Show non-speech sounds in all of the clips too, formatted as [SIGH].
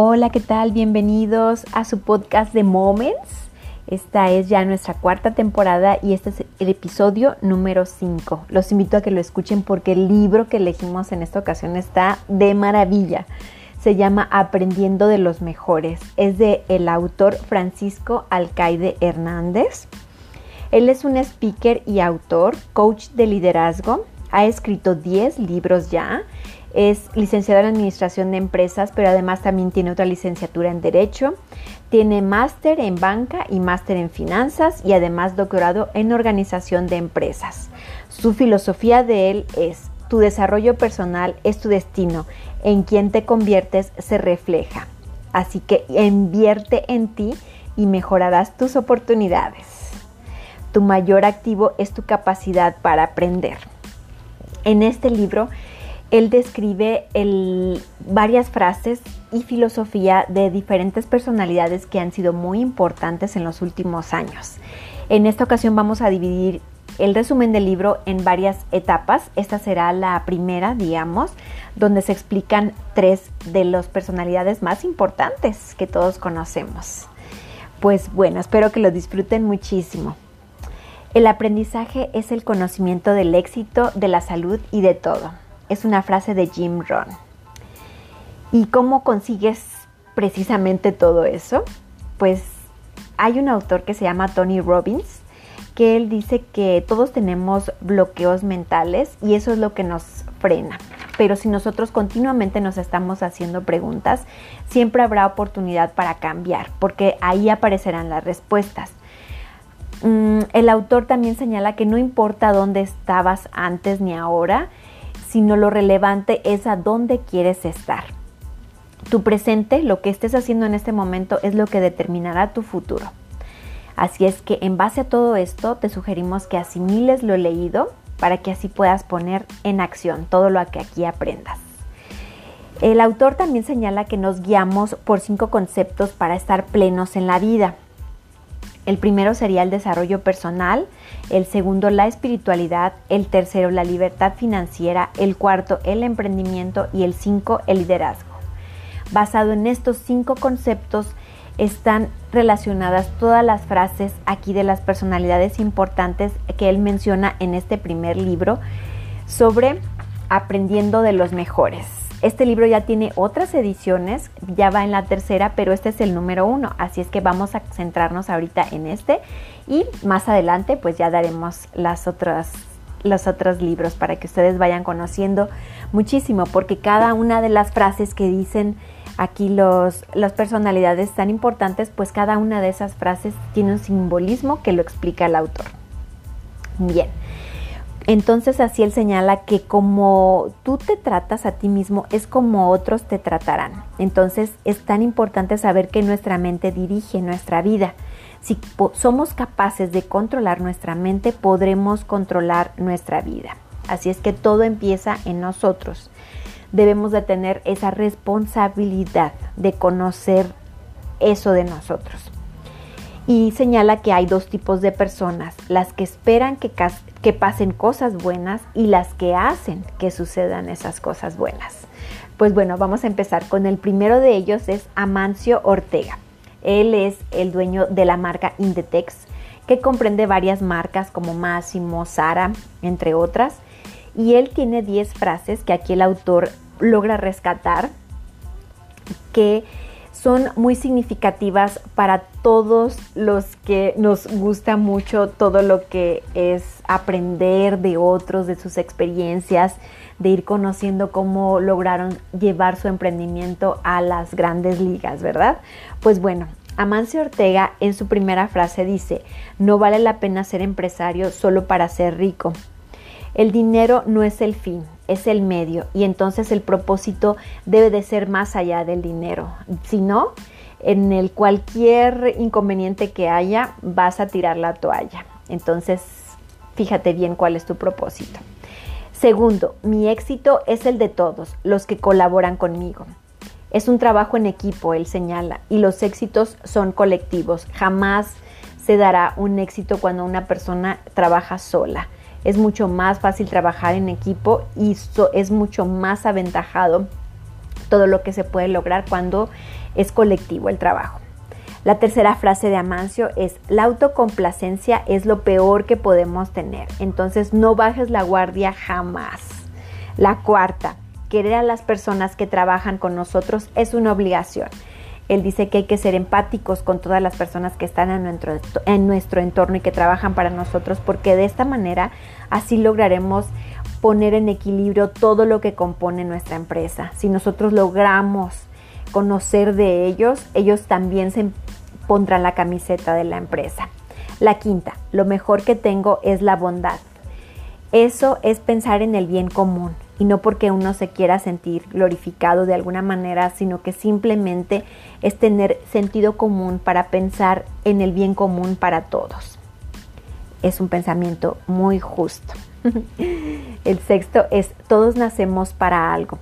Hola, ¿qué tal? Bienvenidos a su podcast de Moments. Esta es ya nuestra cuarta temporada y este es el episodio número 5. Los invito a que lo escuchen porque el libro que elegimos en esta ocasión está de maravilla. Se llama Aprendiendo de los Mejores. Es de el autor Francisco Alcaide Hernández. Él es un speaker y autor, coach de liderazgo. Ha escrito 10 libros ya es licenciado en Administración de Empresas, pero además también tiene otra licenciatura en Derecho. Tiene máster en banca y máster en finanzas y además doctorado en organización de empresas. Su filosofía de él es, tu desarrollo personal es tu destino, en quien te conviertes se refleja. Así que invierte en ti y mejorarás tus oportunidades. Tu mayor activo es tu capacidad para aprender. En este libro él describe varias frases y filosofía de diferentes personalidades que han sido muy importantes en los últimos años. En esta ocasión vamos a dividir el resumen del libro en varias etapas. Esta será la primera, digamos, donde se explican tres de las personalidades más importantes que todos conocemos. Pues bueno, espero que lo disfruten muchísimo. El aprendizaje es el conocimiento del éxito, de la salud y de todo es una frase de Jim Rohn. ¿Y cómo consigues precisamente todo eso? Pues hay un autor que se llama Tony Robbins que él dice que todos tenemos bloqueos mentales y eso es lo que nos frena. Pero si nosotros continuamente nos estamos haciendo preguntas, siempre habrá oportunidad para cambiar, porque ahí aparecerán las respuestas. Mm, el autor también señala que no importa dónde estabas antes ni ahora, sino lo relevante es a dónde quieres estar. Tu presente, lo que estés haciendo en este momento, es lo que determinará tu futuro. Así es que en base a todo esto te sugerimos que asimiles lo leído para que así puedas poner en acción todo lo que aquí aprendas. El autor también señala que nos guiamos por cinco conceptos para estar plenos en la vida. El primero sería el desarrollo personal, el segundo la espiritualidad, el tercero la libertad financiera, el cuarto el emprendimiento y el cinco el liderazgo. Basado en estos cinco conceptos están relacionadas todas las frases aquí de las personalidades importantes que él menciona en este primer libro sobre aprendiendo de los mejores. Este libro ya tiene otras ediciones, ya va en la tercera, pero este es el número uno, así es que vamos a centrarnos ahorita en este y más adelante pues ya daremos las otras los otros libros para que ustedes vayan conociendo muchísimo, porque cada una de las frases que dicen aquí los, las personalidades tan importantes, pues cada una de esas frases tiene un simbolismo que lo explica el autor. Bien, entonces así él señala que como tú te tratas a ti mismo es como otros te tratarán. Entonces es tan importante saber que nuestra mente dirige nuestra vida. Si somos capaces de controlar nuestra mente, podremos controlar nuestra vida. Así es que todo empieza en nosotros. Debemos de tener esa responsabilidad de conocer eso de nosotros y señala que hay dos tipos de personas, las que esperan que, que pasen cosas buenas y las que hacen que sucedan esas cosas buenas. Pues bueno, vamos a empezar con el primero de ellos, es Amancio Ortega. Él es el dueño de la marca Indetex, que comprende varias marcas como Máximo, Sara, entre otras. Y él tiene 10 frases que aquí el autor logra rescatar, que son muy significativas para todos los que nos gusta mucho todo lo que es aprender de otros, de sus experiencias, de ir conociendo cómo lograron llevar su emprendimiento a las grandes ligas, ¿verdad? Pues bueno, Amancio Ortega en su primera frase dice, no vale la pena ser empresario solo para ser rico. El dinero no es el fin, es el medio y entonces el propósito debe de ser más allá del dinero. Si no, en el cualquier inconveniente que haya, vas a tirar la toalla. Entonces, fíjate bien cuál es tu propósito. Segundo, mi éxito es el de todos, los que colaboran conmigo. Es un trabajo en equipo, él señala, y los éxitos son colectivos. Jamás se dará un éxito cuando una persona trabaja sola es mucho más fácil trabajar en equipo y es mucho más aventajado todo lo que se puede lograr cuando es colectivo el trabajo. La tercera frase de Amancio es, la autocomplacencia es lo peor que podemos tener, entonces no bajes la guardia jamás. La cuarta, querer a las personas que trabajan con nosotros es una obligación. Él dice que hay que ser empáticos con todas las personas que están en nuestro, en nuestro entorno y que trabajan para nosotros, porque de esta manera así lograremos poner en equilibrio todo lo que compone nuestra empresa. Si nosotros logramos conocer de ellos, ellos también se pondrán la camiseta de la empresa. La quinta, lo mejor que tengo es la bondad. Eso es pensar en el bien común y no porque uno se quiera sentir glorificado de alguna manera, sino que simplemente es tener sentido común para pensar en el bien común para todos. Es un pensamiento muy justo. [LAUGHS] el sexto es, todos nacemos para algo.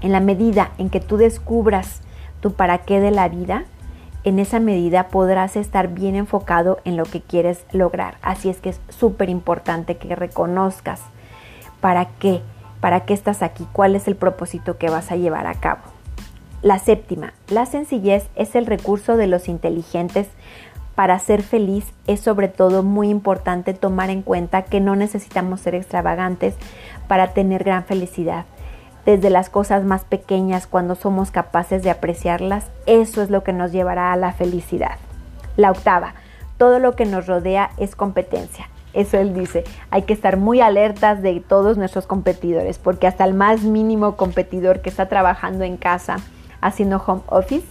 En la medida en que tú descubras tu para qué de la vida, en esa medida podrás estar bien enfocado en lo que quieres lograr. Así es que es súper importante que reconozcas para qué, para qué estás aquí, cuál es el propósito que vas a llevar a cabo. La séptima, la sencillez es el recurso de los inteligentes. Para ser feliz es sobre todo muy importante tomar en cuenta que no necesitamos ser extravagantes para tener gran felicidad desde las cosas más pequeñas cuando somos capaces de apreciarlas, eso es lo que nos llevará a la felicidad. La octava, todo lo que nos rodea es competencia. Eso él dice, hay que estar muy alertas de todos nuestros competidores, porque hasta el más mínimo competidor que está trabajando en casa haciendo home office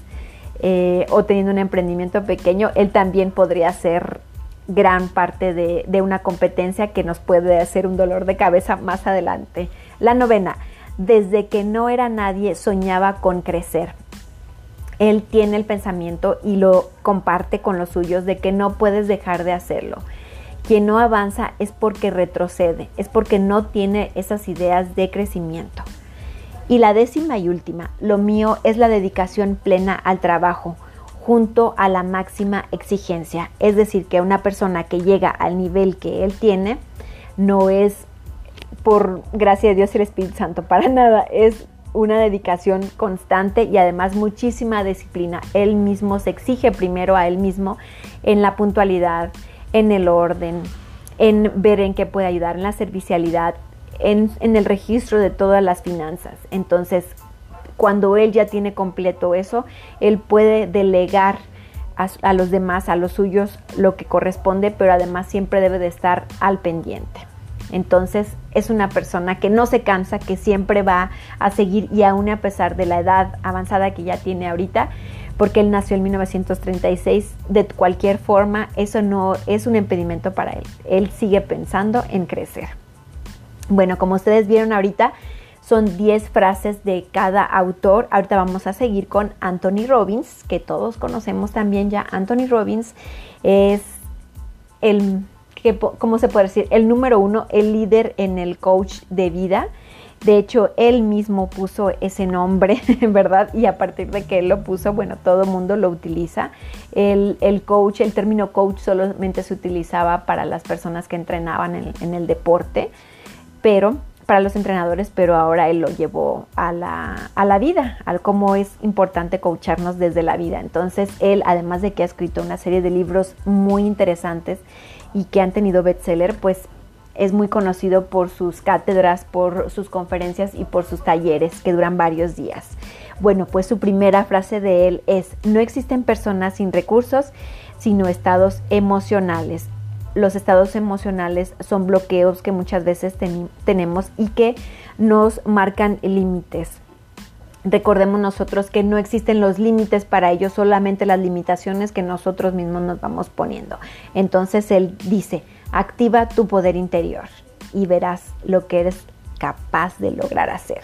eh, o teniendo un emprendimiento pequeño, él también podría ser gran parte de, de una competencia que nos puede hacer un dolor de cabeza más adelante. La novena, desde que no era nadie soñaba con crecer. Él tiene el pensamiento y lo comparte con los suyos de que no puedes dejar de hacerlo. Quien no avanza es porque retrocede, es porque no tiene esas ideas de crecimiento. Y la décima y última, lo mío es la dedicación plena al trabajo, junto a la máxima exigencia. Es decir, que una persona que llega al nivel que él tiene no es por gracia de Dios y el Espíritu Santo, [LAUGHS] para nada, es una dedicación constante y además muchísima disciplina. Él mismo se exige primero a él mismo en la puntualidad, en el orden, en ver en qué puede ayudar, en la servicialidad, en, el registro de todas las finanzas. Entonces, cuando él ya tiene completo eso, él puede delegar a, a los demás, a los suyos, lo que corresponde, pero además siempre debe de estar al pendiente. Entonces es una persona que no se cansa, que siempre va a seguir y aún a pesar de la edad avanzada que ya tiene ahorita, porque él nació en 1936, de cualquier forma eso no es un impedimento para él. Él sigue pensando en crecer. Bueno, como ustedes vieron ahorita, son 10 frases de cada autor. Ahorita vamos a seguir con Anthony Robbins, que todos conocemos también ya. Anthony Robbins es el que, ¿cómo se puede decir? El número uno, el líder en el coach de vida. De hecho, él mismo puso ese nombre, [LAUGHS] ¿verdad? Y a partir de que él lo puso, bueno, todo el mundo lo utiliza. El, coach, el término coach solamente se utilizaba para las personas que entrenaban en, en el deporte, pero para los entrenadores, pero ahora él lo llevó a la, a la vida, al cómo es importante coacharnos desde la vida. Entonces, él, además de que ha escrito una serie de libros muy interesantes y que han tenido bestseller, pues es muy conocido por sus cátedras, por sus conferencias y por sus talleres que duran varios días. Bueno, pues su primera frase de él es, no existen personas sin recursos, sino estados emocionales. Los estados emocionales son bloqueos que muchas veces tenemos y que nos marcan límites. Recordemos nosotros que no existen los límites para ellos, solamente las limitaciones que nosotros mismos nos vamos poniendo. Entonces él dice, activa tu poder interior y verás lo que eres capaz de lograr hacer.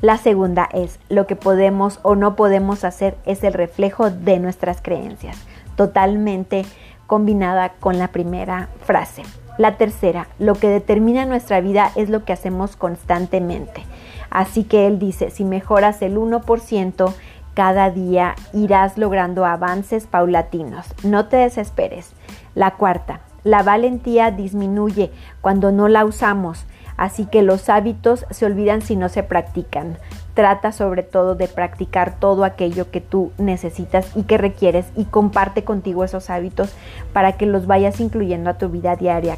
La segunda es, lo que podemos o no podemos hacer es el reflejo de nuestras creencias, totalmente combinada con la primera frase. La tercera, lo que determina nuestra vida es lo que hacemos constantemente. Así que él dice, si mejoras el 1% cada día, irás logrando avances paulatinos. No te desesperes. La cuarta, la valentía disminuye cuando no la usamos, así que los hábitos se olvidan si no se practican. Trata sobre todo de practicar todo aquello que tú necesitas y que requieres y comparte contigo esos hábitos para que los vayas incluyendo a tu vida diaria.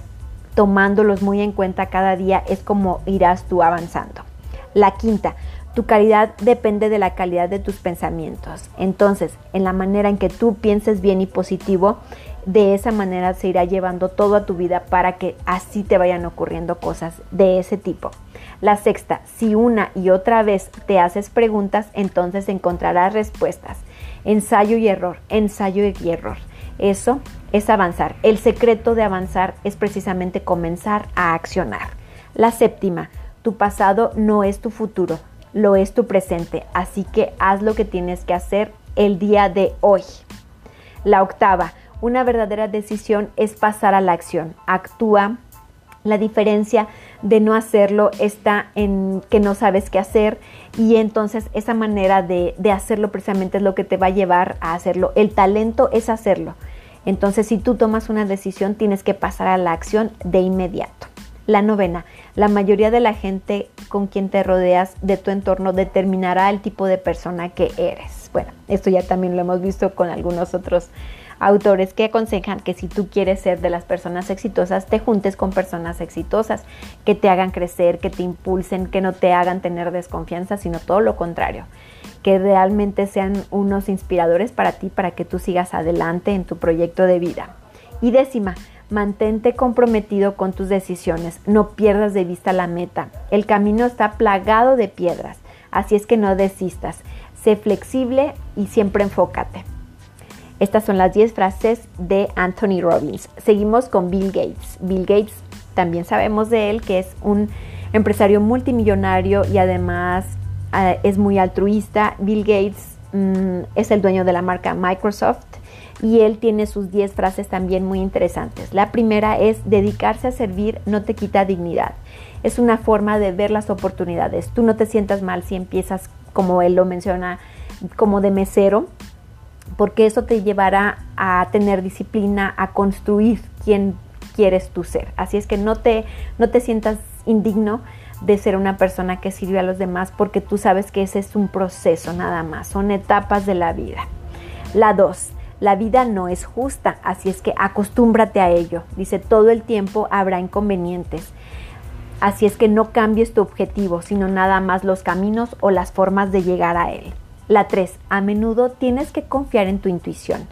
Tomándolos muy en cuenta cada día es como irás tú avanzando. La quinta, tu calidad depende de la calidad de tus pensamientos. Entonces, en la manera en que tú pienses bien y positivo, de esa manera se irá llevando todo a tu vida para que así te vayan ocurriendo cosas de ese tipo. La sexta, si una y otra vez te haces preguntas, entonces encontrarás respuestas. Ensayo y error, ensayo y error. Eso es avanzar. El secreto de avanzar es precisamente comenzar a accionar. La séptima, tu pasado no es tu futuro, lo es tu presente, así que haz lo que tienes que hacer el día de hoy. La octava, una verdadera decisión es pasar a la acción. Actúa, la diferencia de no hacerlo está en que no sabes qué hacer y entonces esa manera de, hacerlo precisamente es lo que te va a llevar a hacerlo. El talento es hacerlo. Entonces si tú tomas una decisión tienes que pasar a la acción de inmediato. La novena, la mayoría de la gente con quien te rodeas de tu entorno determinará el tipo de persona que eres. Bueno, esto ya también lo hemos visto con algunos otros autores que aconsejan que si tú quieres ser de las personas exitosas, te juntes con personas exitosas, que te hagan crecer, que te impulsen, que no te hagan tener desconfianza, sino todo lo contrario, que realmente sean unos inspiradores para ti, para que tú sigas adelante en tu proyecto de vida. Y décima, mantente comprometido con tus decisiones, no pierdas de vista la meta. El camino está plagado de piedras, así es que no desistas. Sé flexible y siempre enfócate. Estas son las 10 frases de Anthony Robbins. Seguimos con Bill Gates. Bill Gates, también sabemos de él que es un empresario multimillonario y además eh, es muy altruista. Bill Gates mm, es el dueño de la marca Microsoft y él tiene sus 10 frases también muy interesantes. La primera es, dedicarse a servir no te quita dignidad. Es una forma de ver las oportunidades. Tú no te sientas mal si empiezas, como él lo menciona, como de mesero porque eso te llevará a tener disciplina, a construir quién quieres tú ser. Así es que no te, no te sientas indigno de ser una persona que sirve a los demás porque tú sabes que ese es un proceso nada más, son etapas de la vida. La dos, la vida no es justa, así es que acostúmbrate a ello. Dice, todo el tiempo habrá inconvenientes. Así es que no cambies tu objetivo, sino nada más los caminos o las formas de llegar a él. La 3. A menudo tienes que confiar en tu intuición.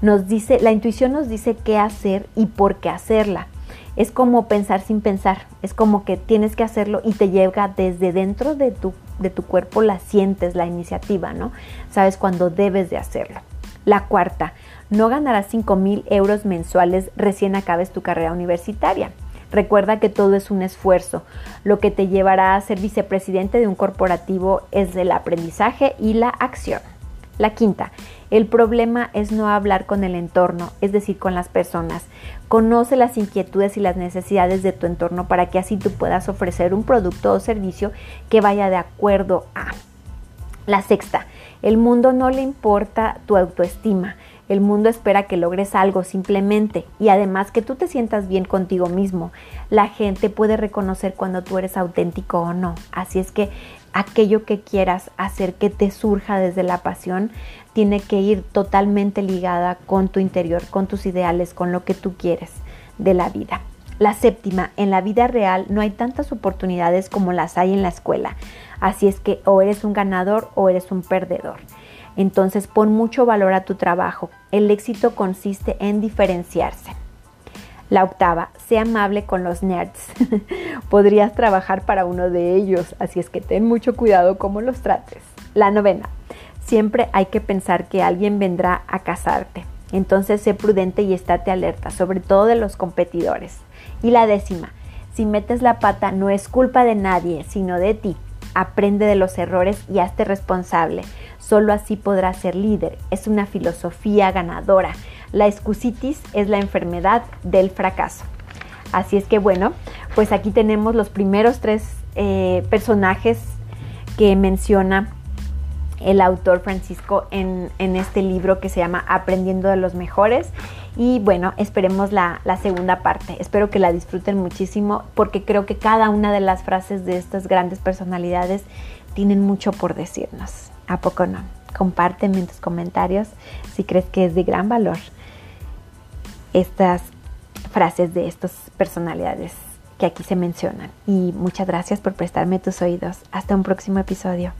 Nos dice, la intuición nos dice qué hacer y por qué hacerla. Es como pensar sin pensar, es como que tienes que hacerlo y te llega desde dentro de tu, de tu cuerpo, la sientes, la iniciativa, ¿no? Sabes cuándo debes de hacerlo. La cuarta, no ganarás 5 mil euros mensuales recién acabes tu carrera universitaria. Recuerda que todo es un esfuerzo. Lo que te llevará a ser vicepresidente de un corporativo es el aprendizaje y la acción. La quinta, el problema es no hablar con el entorno, es decir, con las personas. Conoce las inquietudes y las necesidades de tu entorno para que así tú puedas ofrecer un producto o servicio que vaya de acuerdo a. La sexta, el mundo no le importa tu autoestima. El mundo espera que logres algo simplemente y además que tú te sientas bien contigo mismo. La gente puede reconocer cuando tú eres auténtico o no. Así es que aquello que quieras hacer que te surja desde la pasión tiene que ir totalmente ligada con tu interior, con tus ideales, con lo que tú quieres de la vida. La séptima, en la vida real no hay tantas oportunidades como las hay en la escuela. Así es que o eres un ganador o eres un perdedor. Entonces pon mucho valor a tu trabajo. El éxito consiste en diferenciarse. La octava, sea amable con los nerds. [LAUGHS] Podrías trabajar para uno de ellos, así es que ten mucho cuidado cómo los trates. La novena, siempre hay que pensar que alguien vendrá a casarte. Entonces sé prudente y estate alerta, sobre todo de los competidores. Y la décima, si metes la pata no es culpa de nadie, sino de ti. Aprende de los errores y hazte responsable. Solo así podrás ser líder. Es una filosofía ganadora. La excusitis es la enfermedad del fracaso. Así es que bueno, pues aquí tenemos los primeros tres eh, personajes que menciona el autor Francisco en, en, este libro que se llama Aprendiendo de los Mejores. Y bueno, esperemos la, la, segunda parte. Espero que la disfruten muchísimo porque creo que cada una de las frases de estas grandes personalidades tienen mucho por decirnos. ¿A poco no? Compárteme en tus comentarios si crees que es de gran valor estas frases de estas personalidades que aquí se mencionan. Y muchas gracias por prestarme tus oídos. Hasta un próximo episodio.